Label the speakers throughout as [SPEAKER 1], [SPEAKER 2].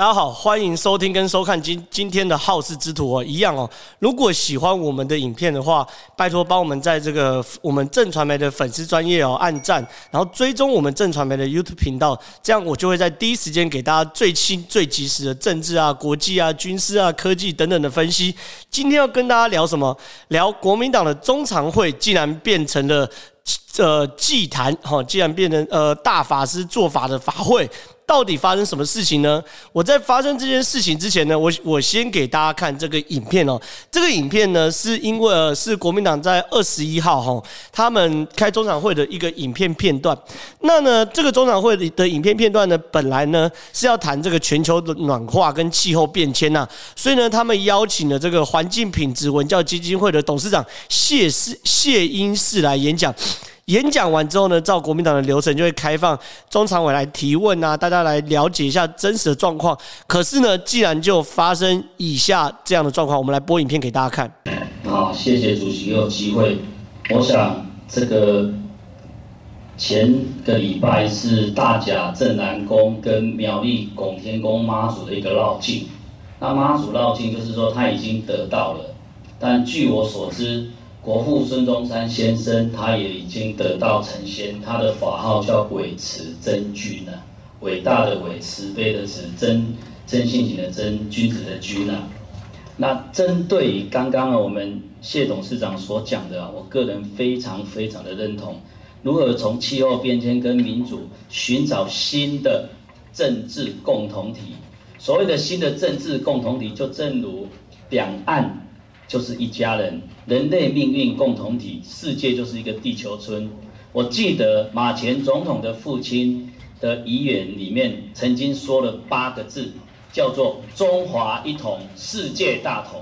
[SPEAKER 1] 大家好，欢迎收听跟收看今今天的好事之徒哦，一样哦。如果喜欢我们的影片的话，拜托帮我们在这个我们正传媒的粉丝专业哦按赞，然后追踪我们正传媒的 YouTube 频道，这样我就会在第一时间给大家最新最及时的政治啊、国际啊、军事啊、科技等等的分析。今天要跟大家聊什么？聊国民党的中常会竟然变成了呃祭坛，哈，竟然变成呃大法师做法的法会。到底发生什么事情呢？我在发生这件事情之前呢，我我先给大家看这个影片哦。这个影片呢，是因为是国民党在二十一号哈，他们开中常会的一个影片片段。那呢，这个中常会的影片片段呢，本来呢是要谈这个全球的暖化跟气候变迁呐，所以呢，他们邀请了这个环境品质文教基金会的董事长谢世谢英士来演讲。演讲完之后呢，照国民党的流程就会开放中常委来提问啊，大家来了解一下真实的状况。可是呢，既然就发生以下这样的状况，我们来播影片给大家看。
[SPEAKER 2] 好，谢谢主席给我机会。我想这个前个礼拜是大甲镇南宫跟苗栗拱天宫妈祖的一个绕境。那妈祖绕境就是说他已经得到了，但据我所知。国父孙中山先生，他也已经得道成仙，他的法号叫伟慈真君呢，伟大的伟，慈悲的慈，真真性情的真，君子的君呢。那针对于刚刚我们谢董事长所讲的，我个人非常非常的认同，如何从气候变迁跟民主寻找新的政治共同体。所谓的新的政治共同体，就正如两岸。就是一家人，人类命运共同体，世界就是一个地球村。我记得马前总统的父亲的遗言里面曾经说了八个字，叫做“中华一统，世界大同”。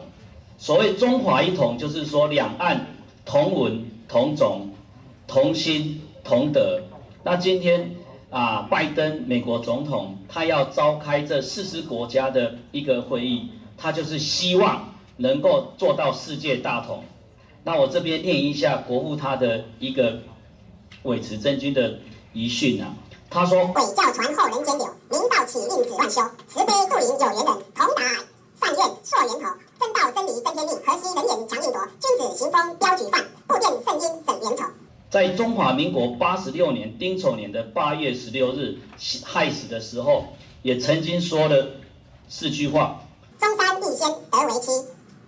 [SPEAKER 2] 所谓“中华一统”，就是说两岸同文同种、同心同德。那今天啊，拜登美国总统他要召开这四十国家的一个会议，他就是希望。能够做到世界大同，那我这边念一下国父他的一个伟慈真君的遗训啊，他说：“鬼教传后人间柳，明道启令子万修，慈悲度临有缘人，同达善愿溯源头，真道真理真天命，何须人言强应夺，君子行风标举范，布店圣经整元丑。”在中华民国八十六年丁丑年的八月十六日亥死的时候，也曾经说了四句话：“中山立先得为期。”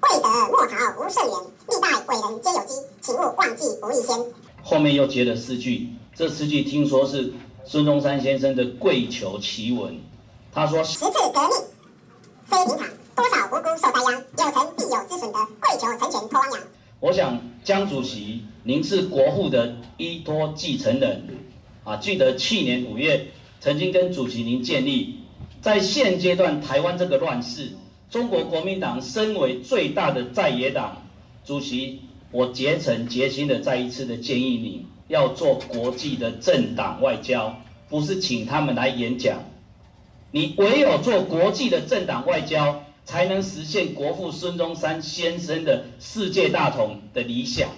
[SPEAKER 2] 未得莫朝无圣缘，历代伟人皆有机，请勿忘记不义先。后面又接了四句，这四句听说是孙中山先生的跪求奇文。他说：“十次革命非平常，多少无辜受灾殃，有成必有之损德，跪求成全托汪洋。”我想江主席，您是国父的依托继承人啊。记得去年五月，曾经跟主席您建立，在现阶段台湾这个乱世。中国国民党身为最大的在野党，主席，我竭诚竭心的再一次的建议你，要做国际的政党外交，不是请他们来演讲。你唯有做国际的政党外交，才能实现国父孙中山先生的世界大同的理想。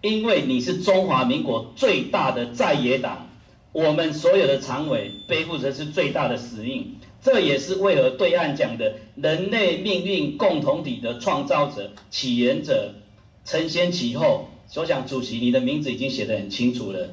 [SPEAKER 2] 因为你是中华民国最大的在野党，我们所有的常委背负着是最大的使命。这也是为何对岸讲的人类命运共同体的创造者、起源者，承先启后。所想主席，你的名字已经写得很清楚了。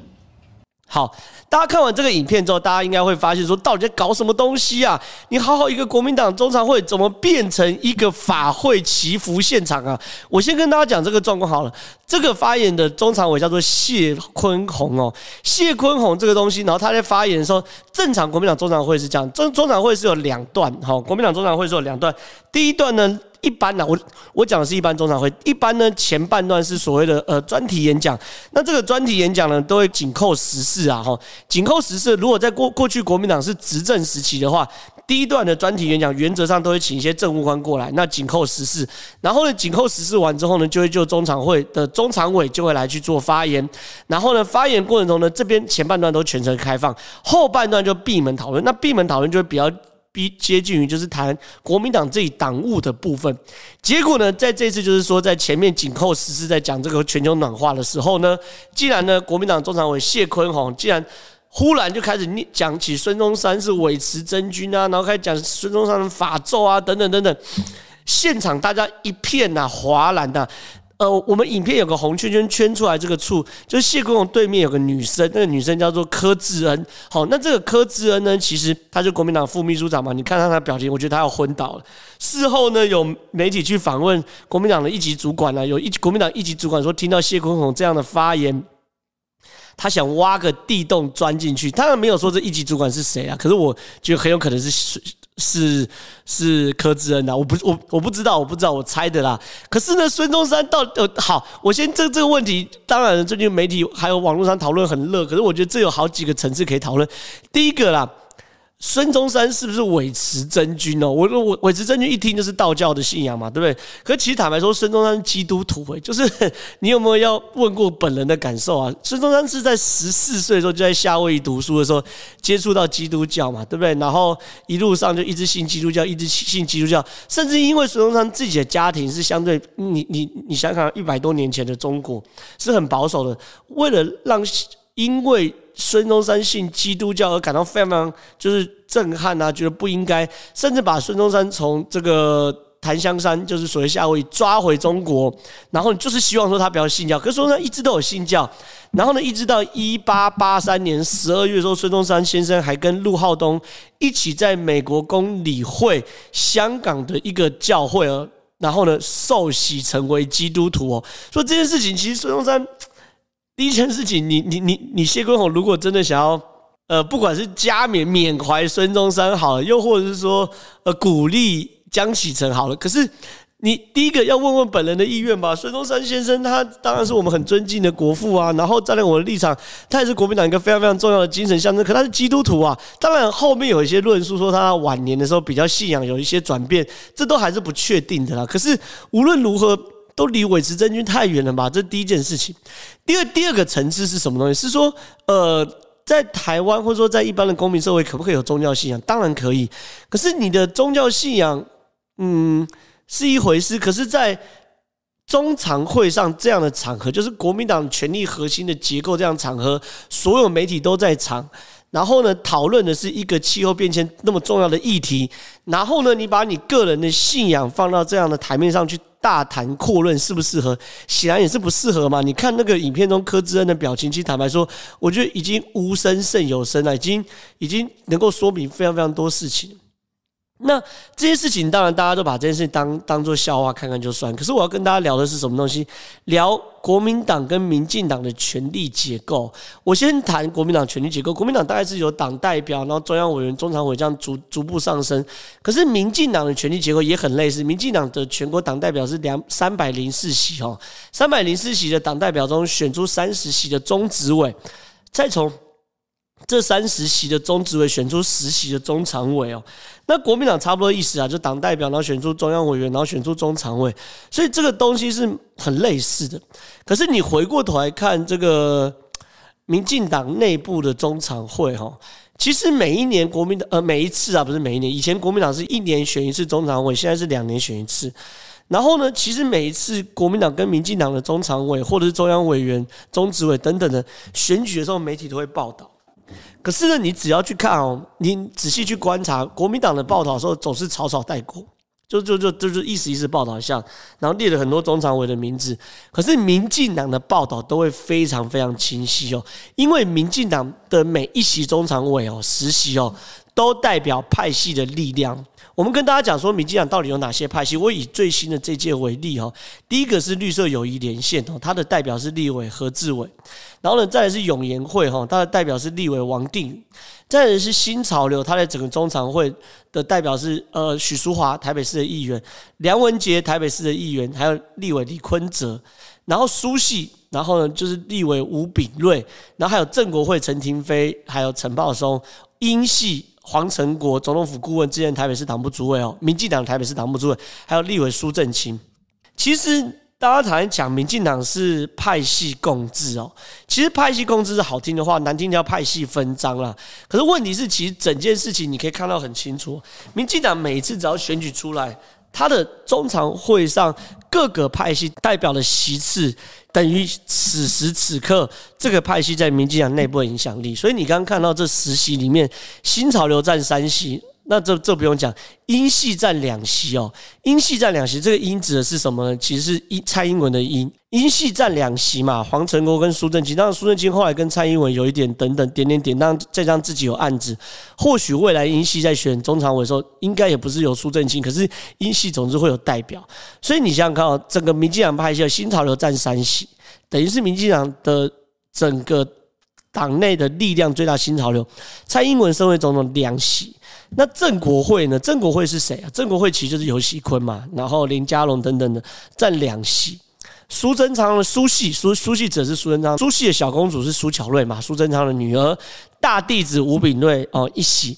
[SPEAKER 1] 好，大家看完这个影片之后，大家应该会发现说，到底在搞什么东西啊？你好好一个国民党中常会，怎么变成一个法会祈福现场啊？我先跟大家讲这个状况好了。这个发言的中常委叫做谢坤宏哦，谢坤宏这个东西，然后他在发言的时候，正常国民党中常会是这样，中中常会是有两段，哈，国民党中常会是有两段，第一段呢。一般呢，我我讲的是一般中常会。一般呢，前半段是所谓的呃专题演讲。那这个专题演讲呢，都会紧扣时事啊，哈，紧扣时事。如果在过过去国民党是执政时期的话，第一段的专题演讲原则上都会请一些政务官过来，那紧扣时事。然后呢，紧扣时事完之后呢，就会就中常会的中常委就会来去做发言。然后呢，发言过程中呢，这边前半段都全程开放，后半段就闭门讨论。那闭门讨论就会比较。逼接近于就是谈国民党自己党务的部分，结果呢，在这次就是说，在前面紧扣时事在讲这个全球暖化的时候呢，既然呢国民党中常委谢坤宏既然忽然就开始念讲起孙中山是伪慈真君啊，然后开始讲孙中山的法咒啊，等等等等，现场大家一片呐哗然呐。呃，我们影片有个红圈圈圈出来，这个处就是谢坤宏对面有个女生，那个女生叫做柯志恩。好，那这个柯志恩呢，其实他是国民党副秘书长嘛，你看他的表情，我觉得他要昏倒了。事后呢，有媒体去访问国民党的一级主管呢，有一国民党一级主管说，听到谢坤宏这样的发言。他想挖个地洞钻进去，当然没有说这一级主管是谁啊，可是我觉得很有可能是是是柯志恩啊，我不我我不知道，我不知道，我猜的啦。可是呢，孙中山到呃好，我先这这个问题，当然最近媒体还有网络上讨论很热，可是我觉得这有好几个层次可以讨论。第一个啦。孙中山是不是伪持真君哦？我我伪持真君一听就是道教的信仰嘛，对不对？可其实坦白说，孙中山基督徒诶，就是 你有没有要问过本人的感受啊？孙中山是在十四岁的时候就在夏威夷读书的时候接触到基督教嘛，对不对？然后一路上就一直信基督教，一直信基督教，甚至因为孙中山自己的家庭是相对你你你想想，一百多年前的中国是很保守的，为了让因为。孙中山信基督教而感到非常非常就是震撼啊，觉得不应该，甚至把孙中山从这个檀香山，就是所谓夏威夷抓回中国，然后就是希望说他不要信教。可是孙中山一直都有信教，然后呢，一直到一八八三年十二月的时候，孙中山先生还跟陆浩东一起在美国公理会香港的一个教会啊，然后呢受洗成为基督徒哦。说这件事情，其实孙中山。第一件事情，你你你你谢坤宏如果真的想要，呃，不管是加冕缅怀孙中山好了，又或者是说，呃，鼓励江启臣好了，可是你第一个要问问本人的意愿吧。孙中山先生他当然是我们很尊敬的国父啊，然后站在我的立场，他也是国民党一个非常非常重要的精神象征。可他是基督徒啊，当然后面有一些论述说他晚年的时候比较信仰有一些转变，这都还是不确定的啦。可是无论如何。都离伪慈真君太远了吧？这第一件事情。第二，第二个层次是什么东西？是说，呃，在台湾或者说在一般的公民社会，可不可以有宗教信仰？当然可以。可是你的宗教信仰，嗯，是一回事。可是，在中常会上这样的场合，就是国民党权力核心的结构这样场合，所有媒体都在场。然后呢，讨论的是一个气候变迁那么重要的议题。然后呢，你把你个人的信仰放到这样的台面上去大谈阔论，适不适合？显然也是不适合嘛。你看那个影片中柯志恩的表情，其实坦白说，我觉得已经无声胜有声了，已经已经能够说明非常非常多事情。那这些事情，当然大家都把这件事当当做笑话看看就算。可是我要跟大家聊的是什么东西？聊国民党跟民进党的权力结构。我先谈国民党权力结构。国民党大概是由党代表，然后中央委员、中常委这样逐逐步上升。可是民进党的权力结构也很类似。民进党的全国党代表是两三百零四席哦，三百零四席的党代表中选出三十席的中执委，再从。这三十席的中执委选出十席的中常委哦，那国民党差不多意思啊，就党代表，然后选出中央委员，然后选出中常委，所以这个东西是很类似的。可是你回过头来看这个民进党内部的中常会哈，其实每一年国民党呃每一次啊不是每一年，以前国民党是一年选一次中常委，现在是两年选一次。然后呢，其实每一次国民党跟民进党的中常委或者是中央委员、中执委等等的选举的时候，媒体都会报道。可是呢，你只要去看哦，你仔细去观察国民党的报道时候，总是草草带过，就就就就是意思意思报道一下，然后列了很多中常委的名字。可是民进党的报道都会非常非常清晰哦，因为民进党的每一席中常委哦，实习哦，都代表派系的力量。我们跟大家讲说，民进党到底有哪些派系？我以最新的这届为例哈，第一个是绿色友谊连线哦，它的代表是立委何志伟，然后呢，再来是永延会哈，它的代表是立委王定宇，再来是新潮流，它的整个中常会的代表是呃许淑华台北市的议员，梁文杰台北市的议员，还有立委李坤泽，然后苏系，然后呢就是立委吴秉叡，然后还有郑国会陈廷飞，还有陈茂松，英系。黄成国总统府顾问，之前台北市党部主委哦，民进党台北市党部主委，还有立委苏正清。其实大家常讲民进党是派系共治哦，其实派系共治是好听的话，难听叫派系分赃啦。可是问题是，其实整件事情你可以看到很清楚，民进党每一次只要选举出来，他的中常会上各个派系代表的席次。等于此时此刻这个派系在民进党内部的影响力。所以你刚刚看到这十席里面，新潮流占三席。那这这不用讲，英系占两席哦，英系占两席，这个英指的是什么呢？其实是英蔡英文的英，英系占两席嘛，黄成国跟苏正清，当然苏正清后来跟蔡英文有一点等等点点点，当再加上自己有案子，或许未来英系在选中常委的时候，应该也不是由苏正清，可是英系总之会有代表，所以你想想看哦，整个民进党派系新潮流占三席，等于是民进党的整个党内的力量最大新潮流，蔡英文身为总统两席。那郑国会呢？郑国会是谁啊？郑国会其实就是游锡坤嘛，然后林佳龙等等的占两席。苏贞昌的苏系，苏苏系者是苏贞昌，苏系的小公主是苏巧瑞嘛，苏贞昌的女儿，大弟子吴秉瑞哦一席。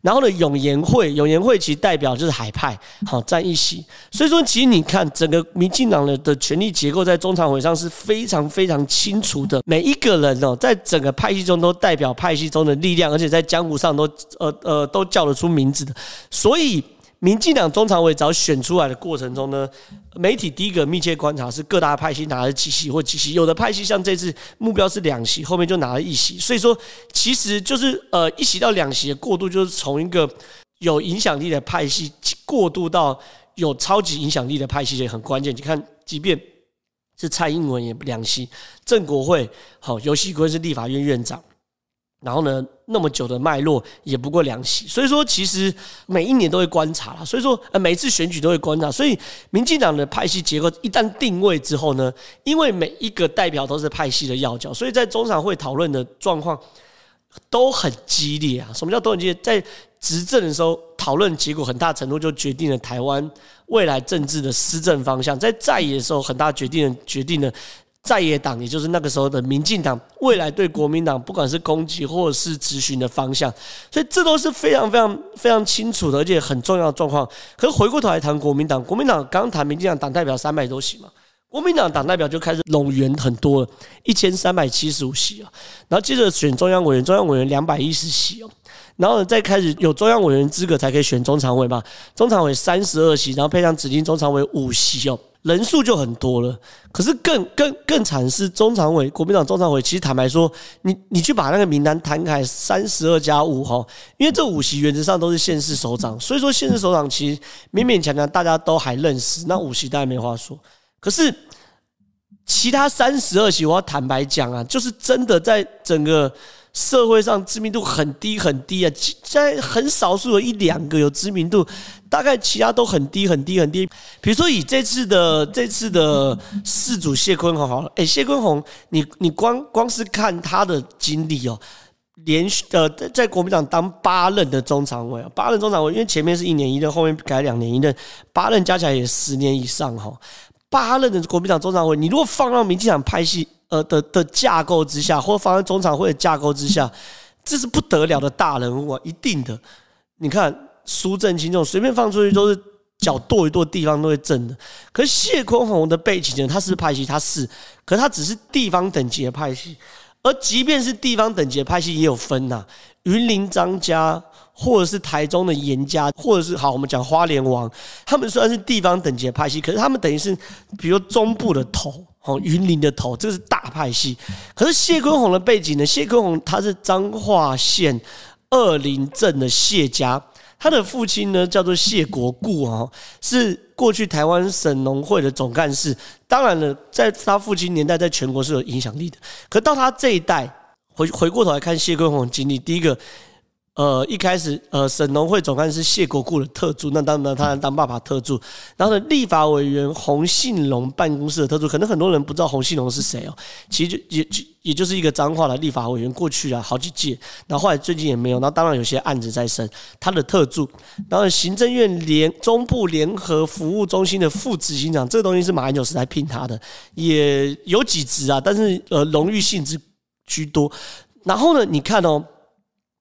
[SPEAKER 1] 然后呢，永延会，永延会其实代表就是海派，好占一席。所以说，其实你看整个民进党的的权力结构在中常委上是非常非常清楚的，每一个人哦，在整个派系中都代表派系中的力量，而且在江湖上都呃呃都叫得出名字的，所以。民进党中常委早选出来的过程中呢，媒体第一个密切观察是各大派系拿了几席或几席，有的派系像这次目标是两席，后面就拿了一席，所以说其实就是呃一席到两席的过渡，就是从一个有影响力的派系过渡到有超级影响力的派系也很关键。你看，即便是蔡英文也两席，郑国会好，游锡堃是立法院院长。然后呢，那么久的脉络也不过两席，所以说其实每一年都会观察啦，所以说呃每次选举都会观察，所以民进党的派系结构一旦定位之后呢，因为每一个代表都是派系的要角，所以在中常会讨论的状况都很激烈啊。什么叫都很激烈？在执政的时候讨论结果很大程度就决定了台湾未来政治的施政方向，在在野的时候很大决定了决定了。在野党，也就是那个时候的民进党，未来对国民党不管是攻击或者是质询的方向，所以这都是非常非常非常清楚的，而且很重要的状况。可是回过头来谈国民党，国民党刚谈民进党党代表三百多席嘛，国民党党代表就开始拢圆很多了，一千三百七十五席啊，然后接着选中央委员，中央委员两百一十席哦，然后再开始有中央委员资格才可以选中常委嘛，中常委三十二席，然后配上指定中常委五席哦。人数就很多了，可是更更更惨是中常委，国民党中常委，其实坦白说，你你去把那个名单摊开，三十二加五哈，因为这五席原则上都是县市首长，所以说县市首长其实勉勉强强大家都还认识，那五席当然没话说。可是其他三十二席，我要坦白讲啊，就是真的在整个。社会上知名度很低很低啊，在很少数有一两个有知名度，大概其他都很低很低很低。比如说以这次的这次的事主谢坤宏好了，诶，谢坤宏，你你光光是看他的经历哦，连续呃在国民党当八任的中常委，八任中常委，因为前面是一年一任，后面改两年一任，八任加起来也十年以上哈。八任的国民党中常委，你如果放到民进党拍戏。呃的的架构之下，或放在中场会的架构之下，这是不得了的大人物啊，一定的。你看苏正清这种随便放出去都是脚跺一跺，地方都会震的。可是谢坤宏的背景呢，他是派系，他是，可他只是地方等级的派系。而即便是地方等级的派系，也有分呐、云林张家，或者是台中的严家，或者是好，我们讲花莲王，他们虽然是地方等级的派系，可是他们等于是，比如中部的头。哦，云林的头，这个是大派系。可是谢坤宏的背景呢？谢坤宏他是彰化县二林镇的谢家，他的父亲呢叫做谢国固啊，是过去台湾省农会的总干事。当然了，在他父亲年代，在全国是有影响力的。可到他这一代，回回过头来看谢坤宏经历，第一个。呃，一开始，呃，省农会总干事谢国固的特助，那当然他当爸爸特助。然后呢，立法委员洪信龙办公室的特助，可能很多人不知道洪信龙是谁哦。其实就也就也就是一个彰化的立法委员，过去啊好几届，然后后来最近也没有。那当然有些案子在审，他的特助。然后行政院联中部联合服务中心的副执行长，这个东西是马英九时代聘他的，也有几职啊，但是呃荣誉性质居多。然后呢，你看哦。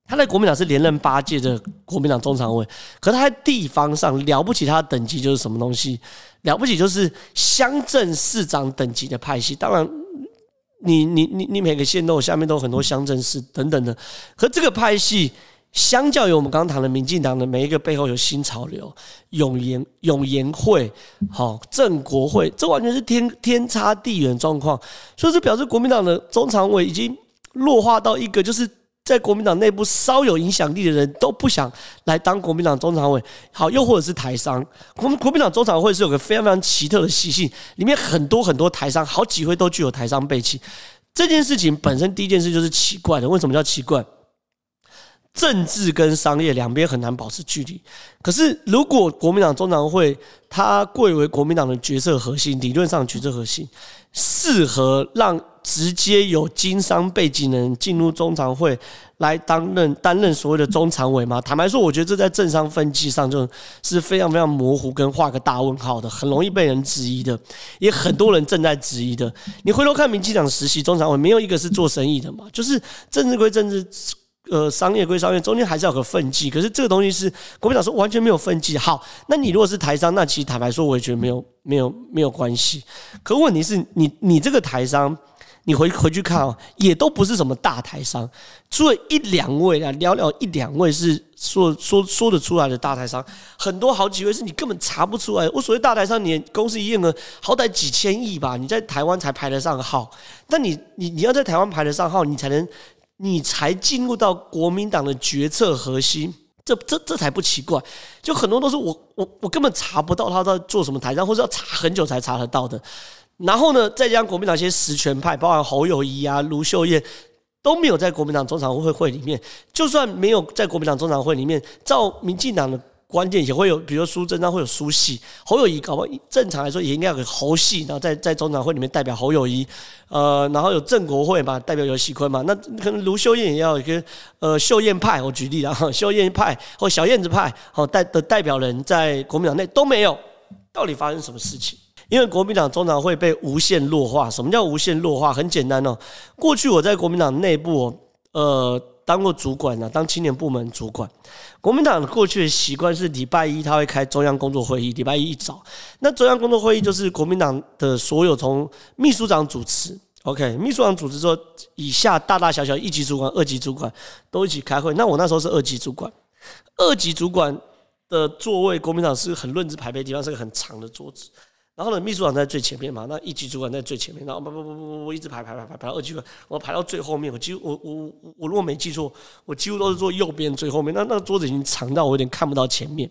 [SPEAKER 1] 他在国民党是连任八届的国民党中常委，可是他在地方上了不起，他的等级就是什么东西？了不起就是乡镇市长等级的派系。当然你，你你你每个县都有下面都有很多乡镇市等等的，可这个派系相较于我们刚刚谈的民进党的每一个背后有新潮流、永延永延会、好正国会，这完全是天天差地远状况。所以这表示国民党的中常委已经弱化到一个，就是在国民党内部稍有影响力的人都不想来当国民党中常委。好，又或者是台商，国国民党中常会是有个非常非常奇特的习性，里面很多很多台商，好几回都具有台商背景。这件事情本身第一件事就是奇怪的，为什么叫奇怪？政治跟商业两边很难保持距离。可是，如果国民党中常会它贵为国民党的决策核心，理论上决策核心，适合让直接有经商背景的人进入中常会来担任担任所谓的中常委吗？坦白说，我觉得这在政商分际上就是非常非常模糊，跟画个大问号的，很容易被人质疑的，也很多人正在质疑的。你回头看民进党实习中常委，没有一个是做生意的嘛，就是政治归政治。呃，商业归商业，中间还是要有个分际。可是这个东西是国民党说完全没有分际。好，那你如果是台商，那其实坦白说，我也觉得没有、没有、没有关系。可问题是你、你这个台商，你回回去看哦，也都不是什么大台商，除了一两位啊，寥寥一两位是说说说得出来的大台商，很多好几位是你根本查不出来。我所谓大台商，你公司营业额好歹几千亿吧，你在台湾才排得上号。但你、你、你要在台湾排得上号，你才能。你才进入到国民党的决策核心，这这这才不奇怪。就很多都是我我我根本查不到他在做什么台账，或者要查很久才查得到的。然后呢，再加上国民党一些实权派，包含侯友谊啊、卢秀燕，都没有在国民党中常会会里面。就算没有在国民党中常会里面，照民进党的。关键也会有，比如说苏贞昌会有苏系，侯友宜搞不好正常来说也应该有个侯系，然后在在中常会里面代表侯友宜，呃，然后有郑国会嘛，代表游锡堃嘛，那可能卢秀燕也要有一个呃秀燕派，我举例啊，秀燕派或小燕子派，好代的代表人在国民党内都没有，到底发生什么事情？因为国民党中常会被无限弱化，什么叫无限弱化？很简单哦，过去我在国民党内部，呃。当过主管呢，当青年部门主管。国民党过去的习惯是礼拜一他会开中央工作会议，礼拜一一早，那中央工作会议就是国民党的所有从秘书长主持，OK，秘书长主持之后，以下大大小小一级主管、二级主管都一起开会。那我那时候是二级主管，二级主管的座位，国民党是很论资排辈的地方，是个很长的桌子。然后呢，秘书长在最前面嘛，那一级主管在最前面，然后不不不不不，我一直排排排排排到二级主管，我排到最后面，我几乎我我我如果没记错，我几乎都是坐右边最后面，那那个桌子已经长到我有点看不到前面，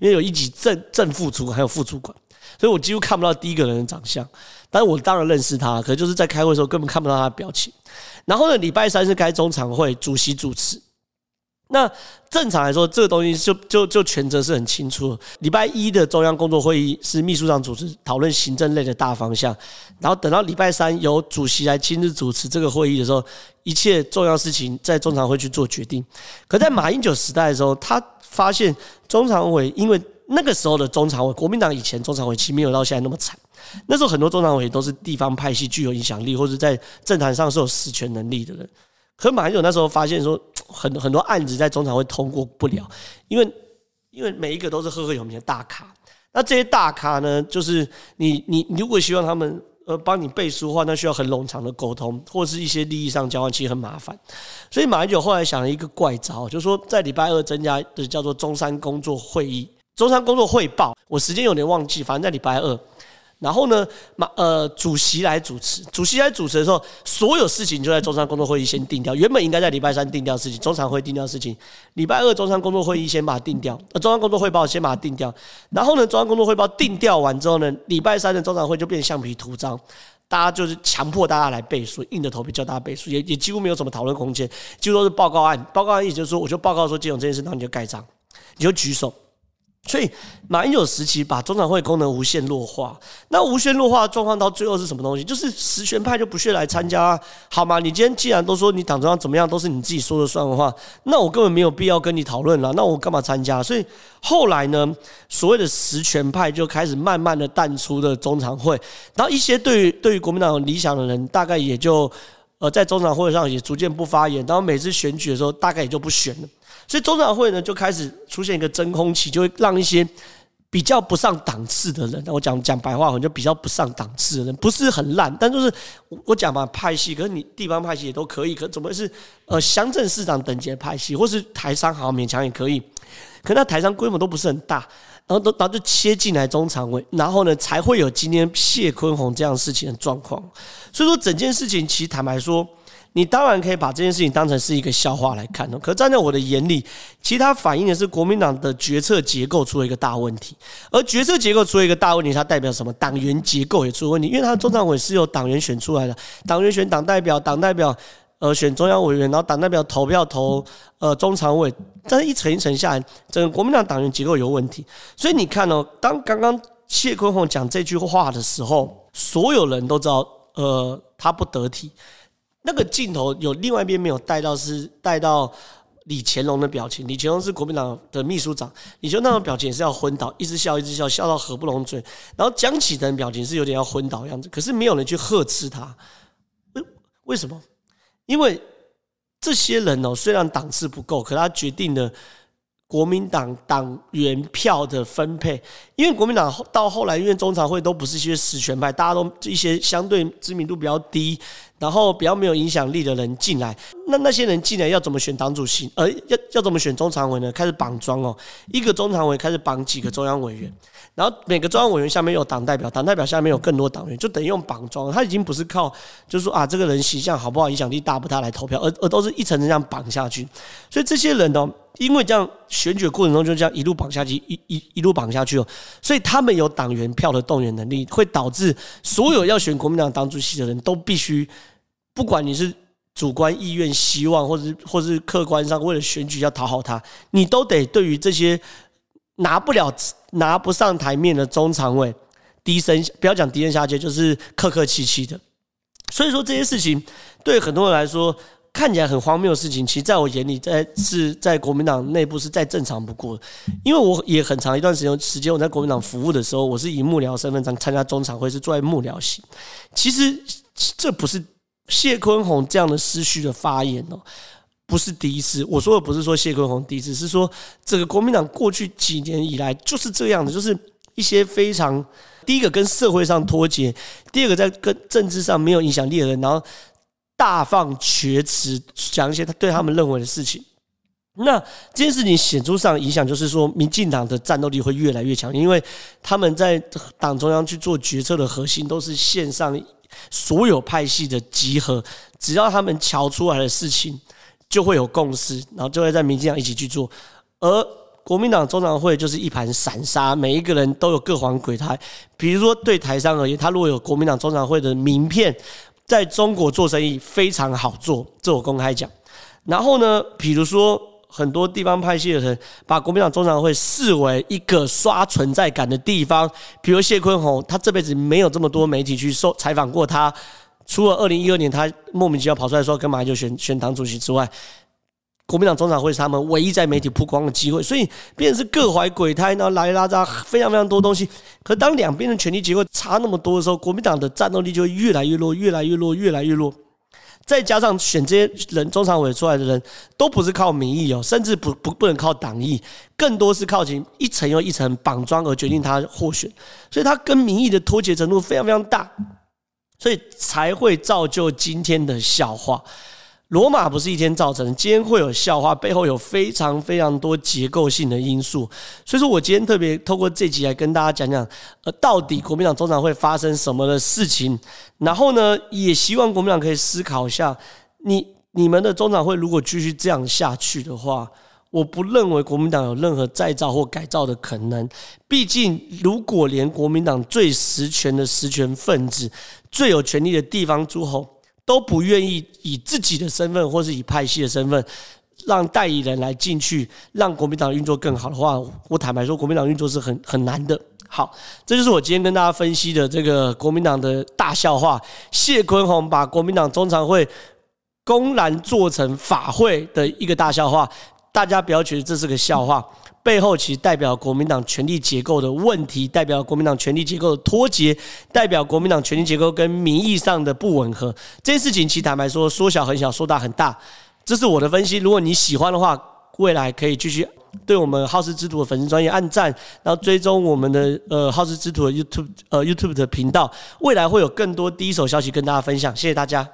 [SPEAKER 1] 因为有一级正正副主管还有副主管，所以我几乎看不到第一个人的长相。但是我当然认识他，可是就是在开会的时候根本看不到他的表情。然后呢，礼拜三是开中常会，主席主持。那正常来说，这个东西就就就权责是很清楚。礼拜一的中央工作会议是秘书长主持，讨论行政类的大方向，然后等到礼拜三由主席来亲自主持这个会议的时候，一切重要事情在中常会去做决定。可在马英九时代的时候，他发现中常委，因为那个时候的中常委，国民党以前中常委其实没有到现在那么惨。那时候很多中常委都是地方派系，具有影响力，或者在政坛上是有实权能力的人。可马英九那时候发现说，很很多案子在中常会通过不了，因为因为每一个都是赫赫有名的大咖。那这些大咖呢，就是你你你如果希望他们呃帮你背书的话，那需要很冗长的沟通，或是一些利益上交换，其实很麻烦。所以马英九后来想了一个怪招，就是说在礼拜二增加的叫做中山工作会议、中山工作汇报。我时间有点忘记，反正在礼拜二。然后呢，马呃主席来主持，主席来主持的时候，所有事情就在中山工作会议先定掉。原本应该在礼拜三定掉事情，中常会定掉事情。礼拜二中山工作会议先把它定掉，呃，中央工作汇报先把它定掉。然后呢，中央工作汇报定掉完之后呢，礼拜三的中常会就变橡皮图章，大家就是强迫大家来背书，硬着头皮叫大家背书，也也几乎没有什么讨论空间，几乎都是报告案。报告案意思就是说，我就报告说，金融这件事，然后你就盖章，你就举手。所以马英九时期把中常会功能无限弱化，那无限弱化的状况到最后是什么东西？就是实权派就不屑来参加，好吗？你今天既然都说你党中央怎么样都是你自己说了算的话，那我根本没有必要跟你讨论了，那我干嘛参加？所以后来呢，所谓的实权派就开始慢慢的淡出了中常会，然后一些对于对于国民党有理想的人，大概也就呃在中常会上也逐渐不发言，然后每次选举的时候，大概也就不选了。所以中常会呢就开始出现一个真空期，就会让一些比较不上档次的人，我讲讲白话，我就比较不上档次的人，不是很烂，但就是我讲嘛，派系，可是你地方派系也都可以，可怎么是呃乡镇市长等级的派系，或是台商好勉强也可以，可那台商规模都不是很大，然后都然后就切进来中常委，然后呢才会有今天谢坤宏这样事情的状况，所以说整件事情其实坦白说。你当然可以把这件事情当成是一个笑话来看哦，可站在我的眼里，其实它反映的是国民党的决策结构出了一个大问题，而决策结构出了一个大问题，它代表什么？党员结构也出了问题，因为他的中常委是由党员选出来的，党员选党代表，党代表呃选中央委员，然后党代表投票投呃中常委，但是一层一层下来，整个国民党党员结构有问题，所以你看哦，当刚刚谢坤宏讲这句话的时候，所有人都知道，呃，他不得体。那个镜头有另外一边没有带到，是带到李乾隆的表情。李乾隆是国民党的秘书长，李干龙那种表情也是要昏倒，一直笑一直笑，笑到合不拢嘴。然后江启臣表情是有点要昏倒的样子，可是没有人去呵斥他。为为什么？因为这些人哦，虽然档次不够，可他决定了。国民党党员票的分配，因为国民党到后来，因为中常会都不是一些实权派，大家都一些相对知名度比较低，然后比较没有影响力的人进来，那那些人进来要怎么选党主席？呃，要要怎么选中常委呢？开始绑桩哦，一个中常委开始绑几个中央委员，然后每个中央委员下面有党代表，党代表下面有更多党员，就等于用绑桩。他已经不是靠，就是说啊，这个人形象好不好，影响力大不大来投票，而而都是一层层这样绑下去。所以这些人呢。因为这样选举过程中就这样一路绑下去，一一一路绑下去哦，所以他们有党员票的动员能力，会导致所有要选国民党党主席的人都必须，不管你是主观意愿希望，或者或是客观上为了选举要讨好他，你都得对于这些拿不了、拿不上台面的中常委低声，不要讲低声下气，就是客客气气的。所以说这些事情对很多人来说。看起来很荒谬的事情，其实在我眼里，在是在国民党内部是再正常不过。因为我也很长一段时间时间我在国民党服务的时候，我是以幕僚身份上参加中常会，是坐在幕僚席。其实这不是谢坤宏这样的失序的发言哦，不是第一次。我说的不是说谢坤宏第一次，是说这个国民党过去几年以来就是这样的，就是一些非常第一个跟社会上脱节，第二个在跟政治上没有影响力的人，然后。大放厥词，讲一些他对他们认为的事情。那这件事情显著上影响，就是说，民进党的战斗力会越来越强，因为他们在党中央去做决策的核心都是线上所有派系的集合，只要他们瞧出来的事情，就会有共识，然后就会在民进党一起去做。而国民党中常会就是一盘散沙，每一个人都有各怀鬼胎。比如说对台商而言，他如果有国民党中常会的名片。在中国做生意非常好做，这我公开讲。然后呢，比如说很多地方派系的人把国民党中常会视为一个刷存在感的地方，比如谢坤宏，他这辈子没有这么多媒体去受采访过他，除了二零一二年他莫名其妙跑出来说跟马英九选选党主席之外。国民党中常会是他们唯一在媒体曝光的机会，所以变成是各怀鬼胎，然后拉里拉杂非常非常多东西。可当两边的权力结构差那么多的时候，国民党的战斗力就会越来越弱，越来越弱，越来越弱。再加上选这些人中常委出来的人都不是靠民意哦，甚至不不不能靠党意，更多是靠一层又一层绑桩而决定他获选，所以他跟民意的脱节程度非常非常大，所以才会造就今天的笑话。罗马不是一天造成的，今天会有笑话，背后有非常非常多结构性的因素。所以说我今天特别透过这集来跟大家讲讲，呃，到底国民党中常会发生什么的事情。然后呢，也希望国民党可以思考一下，你你们的中常会如果继续这样下去的话，我不认为国民党有任何再造或改造的可能。毕竟，如果连国民党最实权的实权分子、最有权力的地方诸侯，都不愿意以自己的身份，或是以派系的身份，让代理人来进去，让国民党运作更好的话，我坦白说，国民党运作是很很难的。好，这就是我今天跟大家分析的这个国民党的大笑话：谢坤宏把国民党中常会公然做成法会的一个大笑话。大家不要觉得这是个笑话。背后其实代表国民党权力结构的问题，代表国民党权力结构的脱节，代表国民党权力结构跟民意上的不吻合。这件事情，其实坦白说，说小很小，说大很大。这是我的分析。如果你喜欢的话，未来可以继续对我们好事之徒的粉丝专业按赞，然后追踪我们的呃好事之徒的 YouTube 呃 YouTube 的频道，未来会有更多第一手消息跟大家分享，谢谢大家。